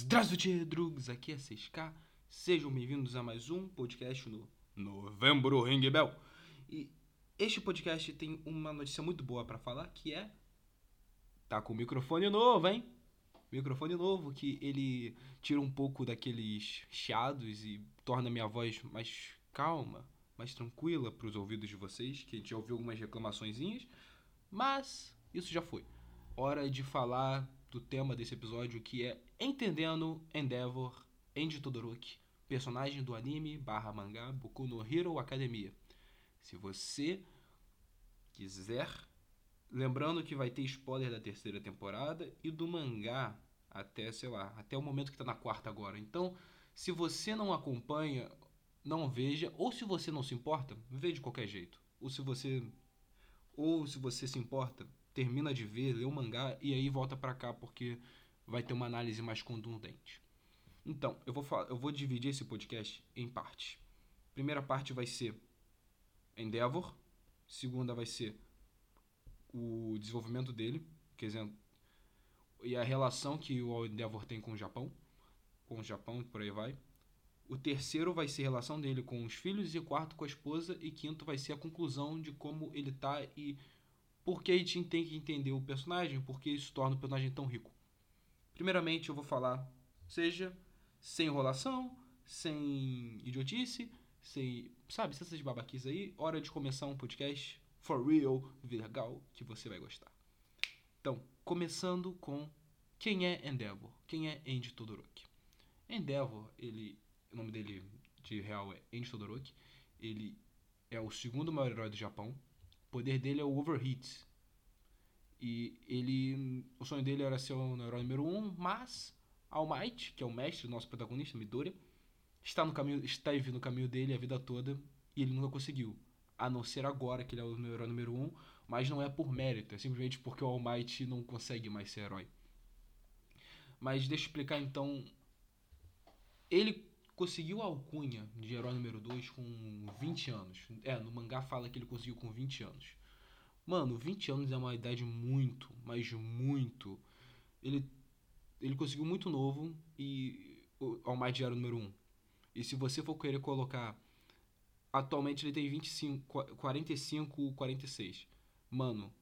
Здравствуйте, drugs! Aqui é 6K. Sejam bem-vindos a mais um podcast no Novembro Ring Bell. E este podcast tem uma notícia muito boa para falar, que é tá com microfone novo, hein? Microfone novo que ele tira um pouco daqueles chiados e torna minha voz mais calma, mais tranquila para os ouvidos de vocês, que a gente já ouviu algumas reclamaçõezinhas, mas isso já foi. Hora de falar do tema desse episódio que é Entendendo Endeavor Enji Todoroki, personagem do anime barra mangá Boku no Hero Academia. Se você quiser, lembrando que vai ter spoiler da terceira temporada e do mangá até, sei lá, até o momento que está na quarta agora. Então, se você não acompanha, não veja, ou se você não se importa, veja de qualquer jeito. Ou se você ou se você se importa, termina de ver, lê o mangá e aí volta para cá porque vai ter uma análise mais contundente. Então, eu vou, falar, eu vou dividir esse podcast em partes. Primeira parte vai ser Endeavor, segunda vai ser o desenvolvimento dele, quer dizer, e a relação que o Endeavor tem com o Japão, com o Japão e por aí vai. O terceiro vai ser a relação dele com os filhos, e o quarto com a esposa, e quinto vai ser a conclusão de como ele tá e porque a gente tem que entender o personagem, porque isso torna o personagem tão rico. Primeiramente, eu vou falar, seja sem enrolação, sem idiotice, sem, sabe, essas babaquices aí, hora de começar um podcast for real, legal, que você vai gostar. Então, começando com quem é Endeavor? Quem é Andy Todoroki? Endeavor, ele, o nome dele de real é Andy Todoroki, ele é o segundo maior herói do Japão, poder dele é o Overheat. E ele. O sonho dele era ser o herói número 1, um, mas All Might, que é o mestre, nosso protagonista, Midoriya, está no caminho, está no caminho dele a vida toda e ele nunca conseguiu. A não ser agora que ele é o herói número 1, um, mas não é por mérito, é simplesmente porque o All Might não consegue mais ser herói. Mas deixa eu explicar então. Ele conseguiu a alcunha de herói número 2 com 20 anos. É, no mangá fala que ele conseguiu com 20 anos. Mano, 20 anos é uma idade muito, mas muito. Ele, ele conseguiu muito novo e o All Might era o número 1. E se você for querer colocar. Atualmente ele tem 25, 45, 46. Mano,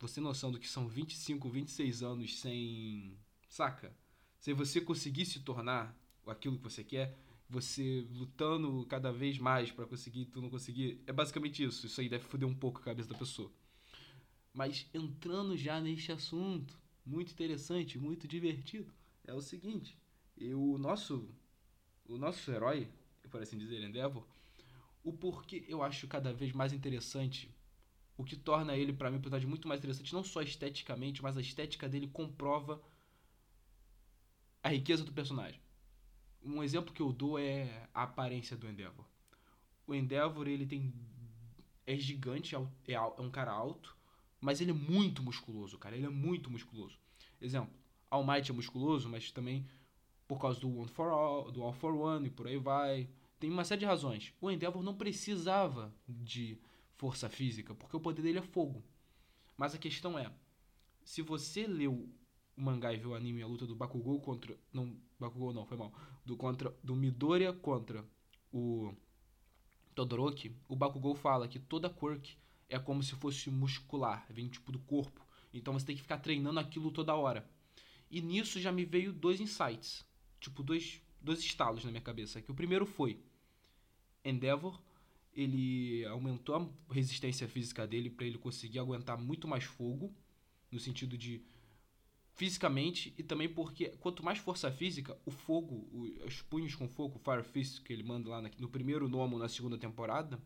você tem noção do que são 25, 26 anos sem. Saca? Se você conseguir se tornar aquilo que você quer, você lutando cada vez mais para conseguir, tu não conseguir. É basicamente isso. Isso aí deve foder um pouco a cabeça da pessoa. Mas entrando já neste assunto, muito interessante, muito divertido, é o seguinte: eu, o nosso o nosso herói, por assim dizer, Endeavor, o porquê eu acho cada vez mais interessante, o que torna ele para mim um personagem muito mais interessante, não só esteticamente, mas a estética dele comprova a riqueza do personagem um exemplo que eu dou é a aparência do Endeavor. O Endeavor, ele tem. É gigante, é, é um cara alto, mas ele é muito musculoso, cara. Ele é muito musculoso. Exemplo, All Might é musculoso, mas também por causa do One for All, do All for One e por aí vai. Tem uma série de razões. O Endeavor não precisava de força física, porque o poder dele é fogo. Mas a questão é, se você leu o mangá e viu o anime a luta do Bakugou contra não Bakugou não foi mal do contra do Midoriya contra o Todoroki o Bakugou fala que toda quirk é como se fosse muscular vem tipo do corpo. Então você tem que ficar treinando aquilo toda hora. E nisso já me veio dois insights tipo dois dois estalos na minha cabeça que o primeiro foi Endeavor ele aumentou a resistência física dele para ele conseguir aguentar muito mais fogo no sentido de fisicamente e também porque quanto mais força física, o fogo, os punhos com fogo, o Fire Fist que ele manda lá no primeiro Nomo na segunda temporada,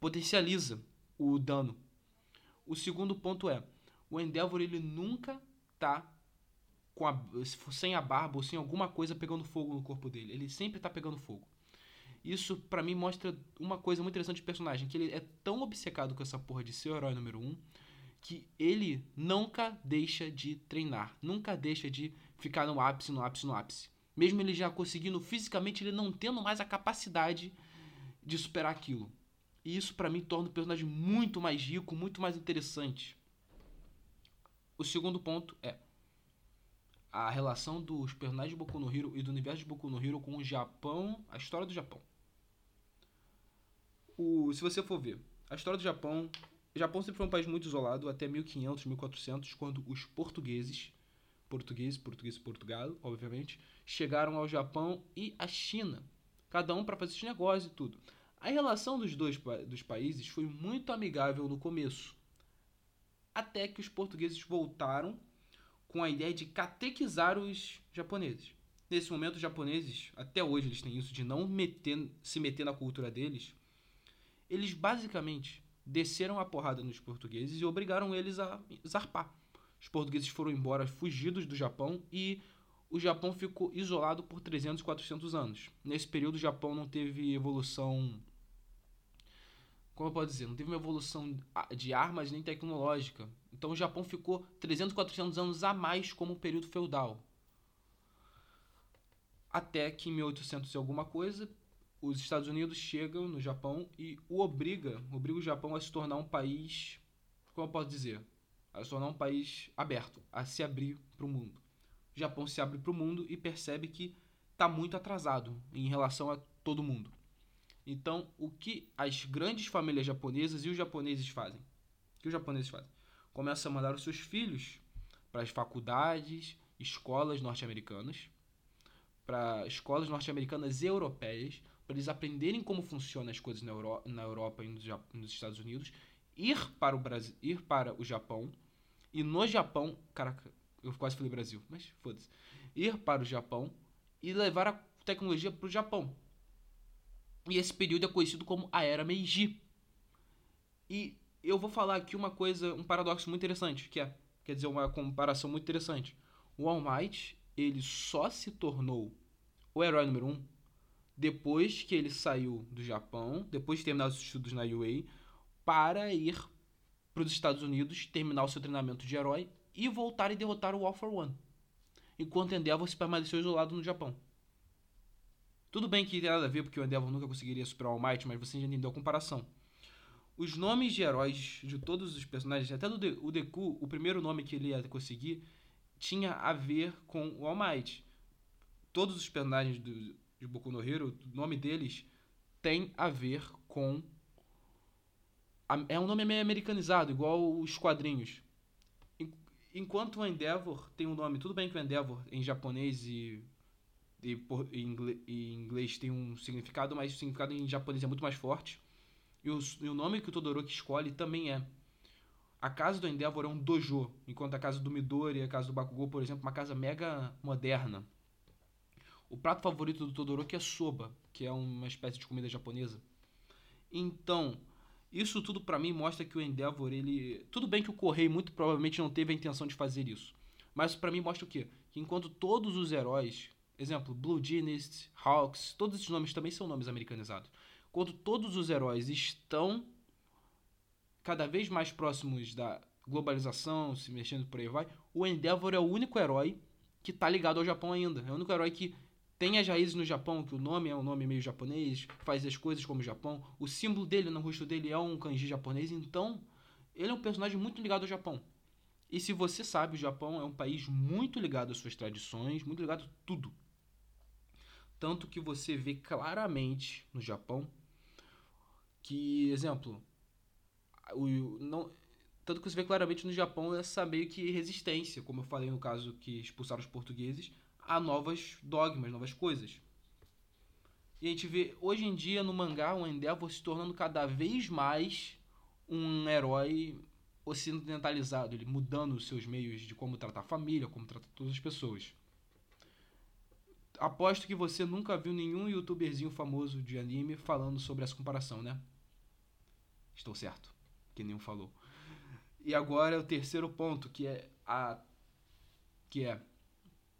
potencializa o dano. O segundo ponto é, o Endeavor ele nunca tá com a, sem a barba ou sem alguma coisa pegando fogo no corpo dele. Ele sempre tá pegando fogo. Isso para mim mostra uma coisa muito interessante do personagem, que ele é tão obcecado com essa porra de ser o herói número um, que ele nunca deixa de treinar, nunca deixa de ficar no ápice, no ápice, no ápice. Mesmo ele já conseguindo fisicamente, ele não tendo mais a capacidade de superar aquilo. E isso para mim torna o personagem muito mais rico, muito mais interessante. O segundo ponto é a relação dos personagens de Boku no Hero e do universo de Boku no Hero com o Japão, a história do Japão. O, se você for ver, a história do Japão, o Japão sempre foi um país muito isolado até 1500, 1400, quando os portugueses, portugueses, português Portugal, obviamente, chegaram ao Japão e à China, cada um para fazer seus negócios e tudo. A relação dos dois dos países foi muito amigável no começo, até que os portugueses voltaram com a ideia de catequizar os japoneses. Nesse momento, os japoneses, até hoje eles têm isso de não meter, se meter na cultura deles. Eles basicamente desceram a porrada nos portugueses e obrigaram eles a zarpar. Os portugueses foram embora fugidos do Japão e o Japão ficou isolado por 300, 400 anos. Nesse período, o Japão não teve evolução. Como eu posso dizer? Não teve uma evolução de armas nem tecnológica. Então o Japão ficou 300, 400 anos a mais como um período feudal. Até que em 1800 e alguma coisa, os Estados Unidos chegam no Japão e o obriga, obriga o Japão a se tornar um país, como eu posso dizer, a se tornar um país aberto, a se abrir para o mundo. O Japão se abre para o mundo e percebe que está muito atrasado em relação a todo mundo. Então, o que as grandes famílias japonesas e os japoneses fazem? O que os japoneses fazem? começa a mandar os seus filhos para as faculdades, escolas norte-americanas, para escolas norte-americanas e europeias, para eles aprenderem como funcionam as coisas na, Euro na Europa e nos Estados Unidos, ir para o Brasil, ir para o Japão e no Japão, caraca, eu quase falei Brasil, mas foda-se, ir para o Japão e levar a tecnologia para o Japão. E esse período é conhecido como a Era Meiji. E eu vou falar aqui uma coisa, um paradoxo muito interessante, que é, quer dizer, uma comparação muito interessante. O All Might, ele só se tornou o herói número um depois que ele saiu do Japão, depois de terminar os estudos na UA, para ir para os Estados Unidos, terminar o seu treinamento de herói e voltar e derrotar o All for One. Enquanto Endeavor se permaneceu isolado no Japão. Tudo bem que tem nada a ver, porque o Endeavor nunca conseguiria superar o All Might, mas você já entendeu a comparação os nomes de heróis de todos os personagens, até do De o Deku, o primeiro nome que ele ia conseguir, tinha a ver com o All Might. Todos os personagens do, de Boku no Hero, o nome deles tem a ver com. é um nome meio americanizado, igual os quadrinhos. Enquanto o Endeavor tem um nome, tudo bem que o Endeavor em japonês e, e, e inglês tem um significado, mas o significado em japonês é muito mais forte. E o, e o nome que o Todoroki escolhe também é. A casa do Endeavor é um dojo, enquanto a casa do Midori a casa do Bakugou, por exemplo, é uma casa mega moderna. O prato favorito do Todoroki é soba, que é uma espécie de comida japonesa. Então, isso tudo para mim mostra que o Endeavor, ele... Tudo bem que o Correio muito provavelmente não teve a intenção de fazer isso. Mas para mim mostra o quê? Que enquanto todos os heróis, exemplo, Blue Genius, Hawks, todos esses nomes também são nomes americanizados quando todos os heróis estão cada vez mais próximos da globalização, se mexendo por aí vai, o Endeavor é o único herói que está ligado ao Japão ainda. É o único herói que tem as raízes no Japão, que o nome é um nome meio japonês, faz as coisas como o Japão. O símbolo dele no rosto dele é um kanji japonês, então ele é um personagem muito ligado ao Japão. E se você sabe, o Japão é um país muito ligado às suas tradições, muito ligado a tudo. Tanto que você vê claramente no Japão que, exemplo, o, não, tanto que você vê claramente no Japão essa meio que resistência, como eu falei no caso que expulsaram os portugueses, a novas dogmas, novas coisas. E a gente vê hoje em dia no mangá o Endeavor se tornando cada vez mais um herói ocidentalizado, ele mudando os seus meios de como tratar a família, como tratar todas as pessoas. Aposto que você nunca viu nenhum youtuberzinho famoso de anime falando sobre essa comparação, né? Estou certo, que nenhum falou. E agora é o terceiro ponto, que é a que é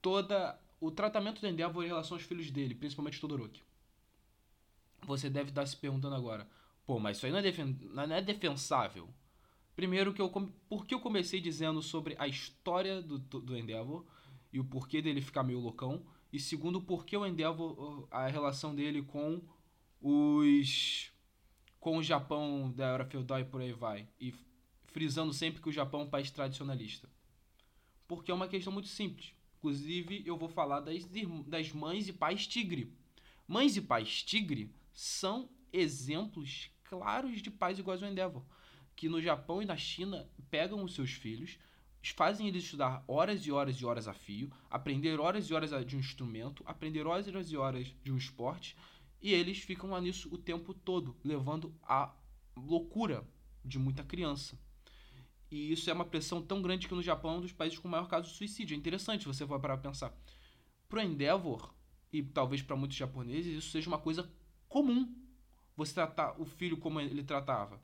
toda o tratamento do Endeavor em relação aos filhos dele, principalmente Todoroki. Você deve estar se perguntando agora, pô, mas isso aí não é, defen não é defensável. Primeiro que eu por que eu comecei dizendo sobre a história do, do Endeavor e o porquê dele ficar meio loucão e segundo por que o Endeavor a relação dele com os com o Japão da era feudal e por aí vai, e frisando sempre que o Japão é um país tradicionalista. Porque é uma questão muito simples. Inclusive, eu vou falar das, das mães e pais tigre. Mães e pais tigre são exemplos claros de pais iguais ao Endeavor, que no Japão e na China pegam os seus filhos, fazem eles estudar horas e horas e horas a fio, aprender horas e horas de um instrumento, aprender horas e horas de um esporte, e eles ficam lá nisso o tempo todo, levando a loucura de muita criança. E isso é uma pressão tão grande que no Japão é um dos países com maior caso de suicídio. É interessante você for parar para pensar. Pro Endeavor, e talvez para muitos japoneses, isso seja uma coisa comum. Você tratar o filho como ele tratava.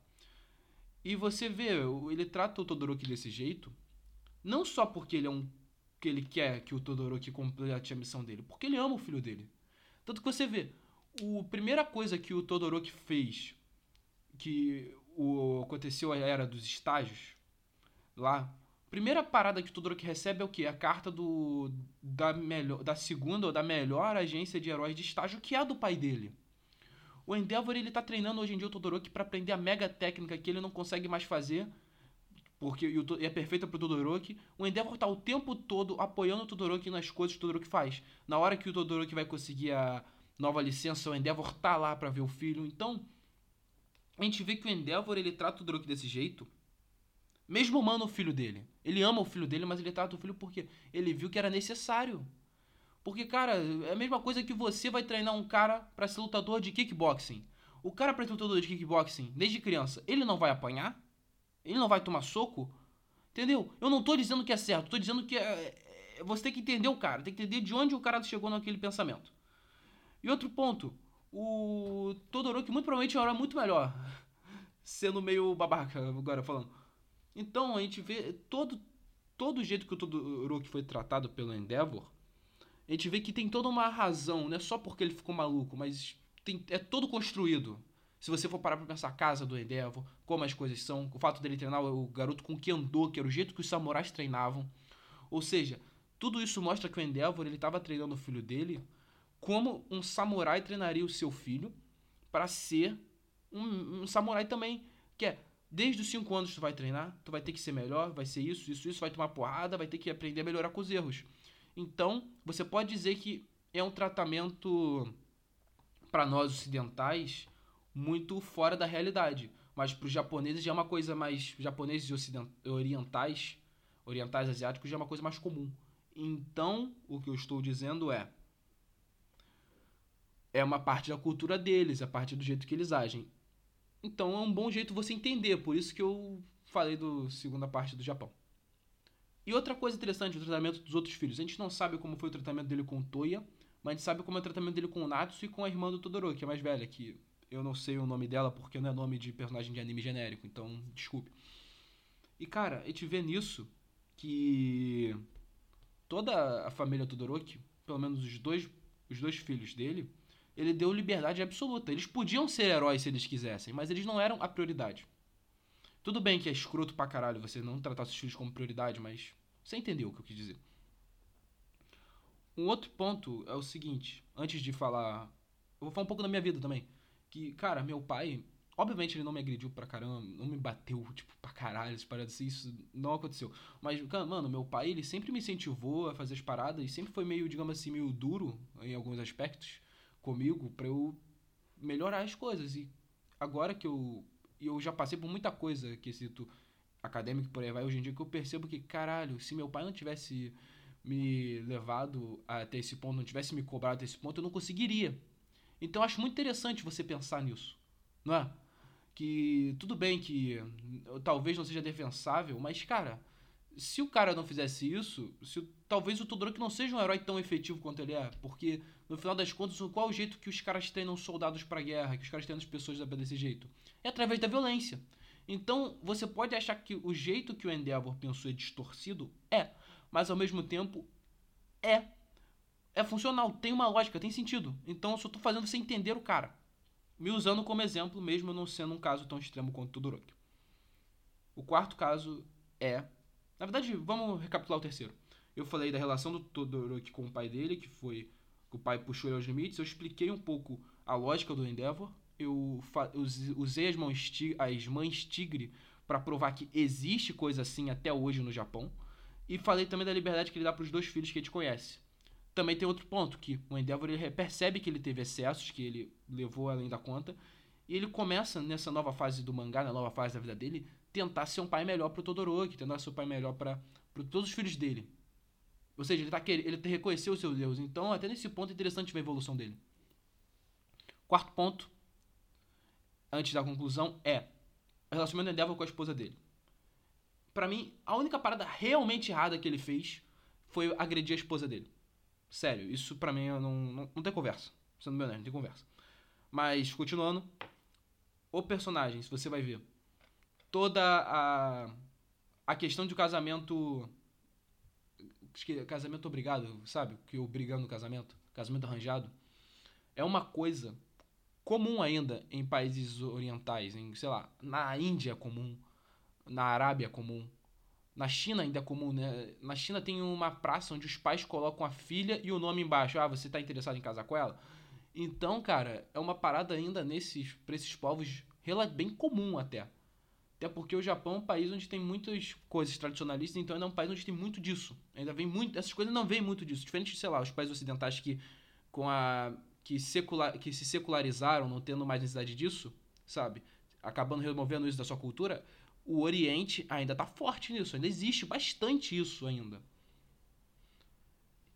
E você vê, ele trata o Todoroki desse jeito, não só porque ele é um que ele quer que o Todoroki complete a missão dele, porque ele ama o filho dele. Tanto que você vê, a primeira coisa que o Todoroki fez, que o, aconteceu a era dos estágios, lá, primeira parada que o Todoroki recebe é o quê? A carta do, da, melhor, da segunda ou da melhor agência de heróis de estágio, que é a do pai dele. O Endeavor ele tá treinando hoje em dia o Todoroki para aprender a mega técnica que ele não consegue mais fazer porque é perfeita pro Todoroki. O Endeavor tá o tempo todo apoiando o Todoroki nas coisas que o Todoroki faz. Na hora que o Todoroki vai conseguir a nova licença, o Endeavor tá lá para ver o filho. Então, a gente vê que o Endeavor ele trata o Todoroki desse jeito, mesmo amando o filho dele. Ele ama o filho dele, mas ele trata o filho porque ele viu que era necessário. Porque, cara, é a mesma coisa que você vai treinar um cara para ser lutador de kickboxing. O cara para ser lutador de kickboxing desde criança, ele não vai apanhar? Ele não vai tomar soco? Entendeu? Eu não tô dizendo que é certo, tô dizendo que é, é, você tem que entender o cara, tem que entender de onde o cara chegou naquele pensamento. E outro ponto, o Todoroki muito provavelmente era muito melhor, sendo meio babaca agora falando. Então a gente vê todo todo o jeito que o Todoroki foi tratado pelo Endeavor, a gente vê que tem toda uma razão, não é só porque ele ficou maluco, mas tem, é todo construído. Se você for parar pra pensar a casa do Endeavor, como as coisas são, o fato dele treinar o garoto com Kendo, que era o jeito que os samurais treinavam. Ou seja, tudo isso mostra que o Endeavor ele estava treinando o filho dele como um samurai treinaria o seu filho para ser um, um, samurai também. Que é, desde os 5 anos tu vai treinar, tu vai ter que ser melhor, vai ser isso, isso, isso, vai tomar porrada, vai ter que aprender a melhorar com os erros. Então, você pode dizer que é um tratamento para nós ocidentais muito fora da realidade. Mas para os japoneses já é uma coisa mais. Japoneses e orientais, orientais asiáticos já é uma coisa mais comum. Então, o que eu estou dizendo é. É uma parte da cultura deles, é parte do jeito que eles agem. Então é um bom jeito você entender, por isso que eu falei do segunda parte do Japão. E outra coisa interessante, o tratamento dos outros filhos. A gente não sabe como foi o tratamento dele com Toya, mas a gente sabe como é o tratamento dele com o Natsu e com a irmã do Todoroki, que é mais velha, que eu não sei o nome dela porque não é nome de personagem de anime genérico, então desculpe. E cara, a gente vê nisso que toda a família Todoroki, pelo menos os dois, os dois filhos dele, ele deu liberdade absoluta. Eles podiam ser heróis se eles quisessem, mas eles não eram a prioridade. Tudo bem que é escroto pra caralho você não tratar seus filhos como prioridade, mas você entendeu o que eu quis dizer. Um outro ponto é o seguinte, antes de falar. Eu vou falar um pouco da minha vida também. Que, cara, meu pai, obviamente ele não me agrediu pra caramba, não me bateu, tipo, pra caralho, as paradas assim, isso não aconteceu. Mas, mano, meu pai, ele sempre me incentivou a fazer as paradas e sempre foi meio, digamos assim, meio duro em alguns aspectos comigo pra eu melhorar as coisas. E agora que eu. Eu já passei por muita coisa, quesito acadêmico por aí vai, hoje em dia que eu percebo que, caralho, se meu pai não tivesse me levado até esse ponto, não tivesse me cobrado até esse ponto, eu não conseguiria. Então eu acho muito interessante você pensar nisso, não é? Que tudo bem que talvez não seja defensável, mas cara, se o cara não fizesse isso, se, talvez o Todoroki não seja um herói tão efetivo quanto ele é, porque no final das contas, qual é o jeito que os caras treinam soldados para guerra, que os caras treinam as pessoas desse jeito? É através da violência. Então, você pode achar que o jeito que o Endeavor pensou é distorcido? É, mas ao mesmo tempo é é funcional, tem uma lógica, tem sentido. Então eu só tô fazendo você entender o cara. Me usando como exemplo, mesmo não sendo um caso tão extremo quanto o Todoroki. O quarto caso é. Na verdade, vamos recapitular o terceiro. Eu falei da relação do Todoroki com o pai dele, que foi. que o pai puxou ele aos limites. Eu expliquei um pouco a lógica do Endeavor. Eu usei as mãos, as mães tigre para provar que existe coisa assim até hoje no Japão. E falei também da liberdade que ele dá para os dois filhos que a gente conhece. Também tem outro ponto, que o Endeavor ele percebe que ele teve excessos, que ele levou além da conta, e ele começa nessa nova fase do mangá, na nova fase da vida dele, tentar ser um pai melhor pro Todoroki, tentar ser um pai melhor para todos os filhos dele. Ou seja, ele, tá querendo, ele reconheceu o seu Deus. Então, até nesse ponto é interessante ver a evolução dele. Quarto ponto, antes da conclusão, é o relacionamento do Endeavor com a esposa dele. Para mim, a única parada realmente errada que ele fez foi agredir a esposa dele. Sério, isso pra mim não, não, não tem conversa. Sendo bem honesto, não tem conversa. Mas, continuando, o personagem, se você vai ver, toda a, a questão de casamento. Casamento obrigado, sabe? Que obrigando no casamento, casamento arranjado, é uma coisa comum ainda em países orientais, em, sei lá, na Índia é comum, na Arábia é comum, na China ainda é comum, né? Na China tem uma praça onde os pais colocam a filha e o nome embaixo. Ah, você tá interessado em casar com ela? Então, cara, é uma parada ainda nesses, pra esses povos bem comum até. Até porque o Japão é um país onde tem muitas coisas tradicionalistas, então ainda é um país onde tem muito disso. Ainda vem muito. Essas coisas não vêm muito disso. Diferente de, sei lá, os países ocidentais que com a. que, secular, que se secularizaram, não tendo mais necessidade disso, sabe? Acabando removendo isso da sua cultura. O Oriente ainda tá forte nisso, ainda existe bastante isso ainda.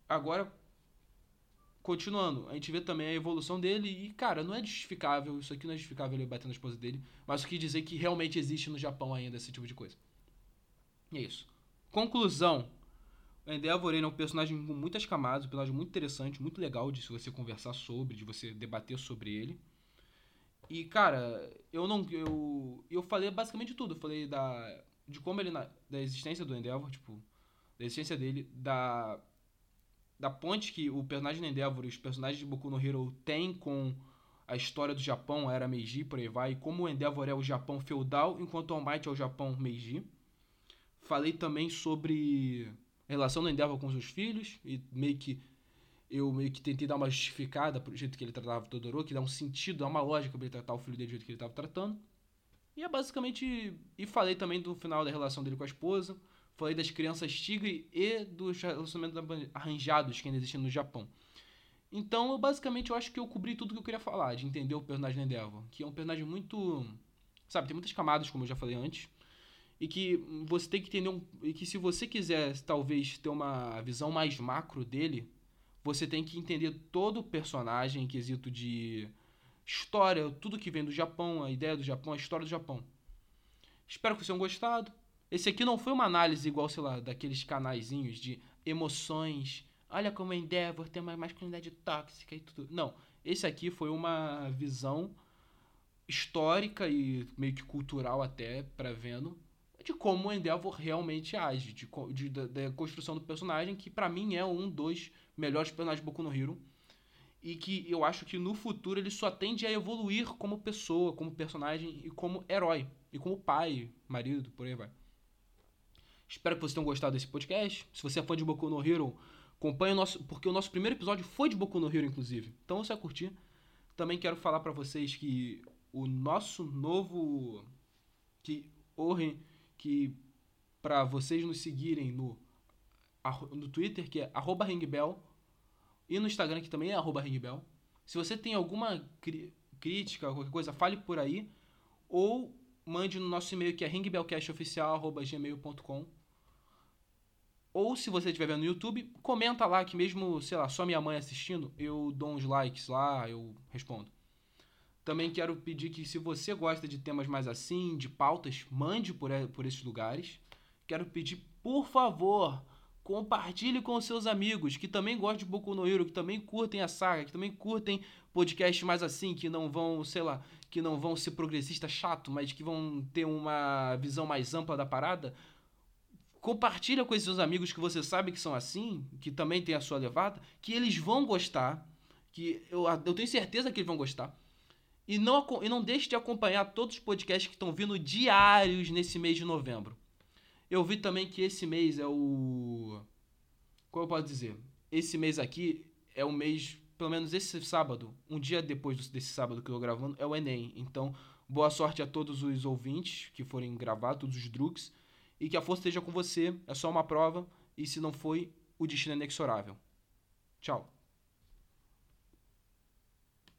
Agora, continuando, a gente vê também a evolução dele e, cara, não é justificável, isso aqui não é justificável ele batendo na esposa dele, mas o que dizer que realmente existe no Japão ainda esse tipo de coisa. E é isso. Conclusão. O Endeavor é um personagem com muitas camadas, um personagem muito interessante, muito legal de você conversar sobre, de você debater sobre ele. E, cara, eu não. Eu, eu falei basicamente tudo. Eu falei da. De como ele. Da existência do Endeavor, tipo. Da existência dele, da da ponte que o personagem de Endeavor e os personagens de Boku no Hero têm com a história do Japão, a era Meiji, por aí vai, como o Endeavor é o Japão feudal, enquanto o All Might é o Japão Meiji. Falei também sobre a relação do Endeavor com seus filhos, e meio que eu meio que tentei dar uma justificada pro jeito que ele tratava o Todoroki, dar um sentido, dar uma lógica para ele tratar o filho dele do jeito que ele estava tratando. E é basicamente. E falei também do final da relação dele com a esposa. Falei das crianças tigre e dos relacionamentos arranjados que ainda existem no Japão. Então, eu, basicamente, eu acho que eu cobri tudo que eu queria falar, de entender o personagem Endeavor. Que é um personagem muito. Sabe, tem muitas camadas, como eu já falei antes. E que você tem que entender. Um, e que se você quiser, talvez, ter uma visão mais macro dele, você tem que entender todo o personagem em quesito de história, tudo que vem do Japão, a ideia do Japão, a história do Japão. Espero que vocês tenham gostado. Esse aqui não foi uma análise igual, sei lá, daqueles canaizinhos de emoções. Olha como a Endeavor tem uma masculinidade tóxica e tudo. Não. Esse aqui foi uma visão histórica e meio que cultural até, para vendo, de como o Endeavor realmente age, de, de, de, da construção do personagem, que para mim é um dos melhores personagens de Boku no Hero. E que eu acho que no futuro ele só tende a evoluir como pessoa, como personagem e como herói. E como pai, marido, por aí vai. Espero que vocês tenham gostado desse podcast. Se você é fã de Boku no Hero, acompanhe o nosso. Porque o nosso primeiro episódio foi de Boku no Hero, inclusive. Então você vai curtir. Também quero falar para vocês que o nosso novo. Que. Que. para vocês nos seguirem no. No Twitter, que é arroba E no Instagram, que também é arroba Se você tem alguma crítica, qualquer coisa, fale por aí. Ou mande no nosso e-mail que é ringbellcastoficial.gmail.com ou se você estiver vendo no YouTube, comenta lá que mesmo, sei lá, só minha mãe assistindo, eu dou uns likes lá, eu respondo. Também quero pedir que se você gosta de temas mais assim, de pautas, mande por, por esses lugares. Quero pedir, por favor, compartilhe com seus amigos que também gostam de Boku no Hero, que também curtem a saga, que também curtem podcasts mais assim, que não vão, sei lá, que não vão ser progressista chato, mas que vão ter uma visão mais ampla da parada compartilha com esses seus amigos que você sabe que são assim, que também tem a sua levada, que eles vão gostar, que eu, eu tenho certeza que eles vão gostar. E não, e não deixe de acompanhar todos os podcasts que estão vindo diários nesse mês de novembro. Eu vi também que esse mês é o. Como eu posso dizer? Esse mês aqui é o mês, pelo menos esse sábado, um dia depois desse sábado que eu tô gravando, é o Enem. Então, boa sorte a todos os ouvintes que forem gravar, todos os drugs e que a força esteja com você. É só uma prova e se não foi, o destino é inexorável. Tchau.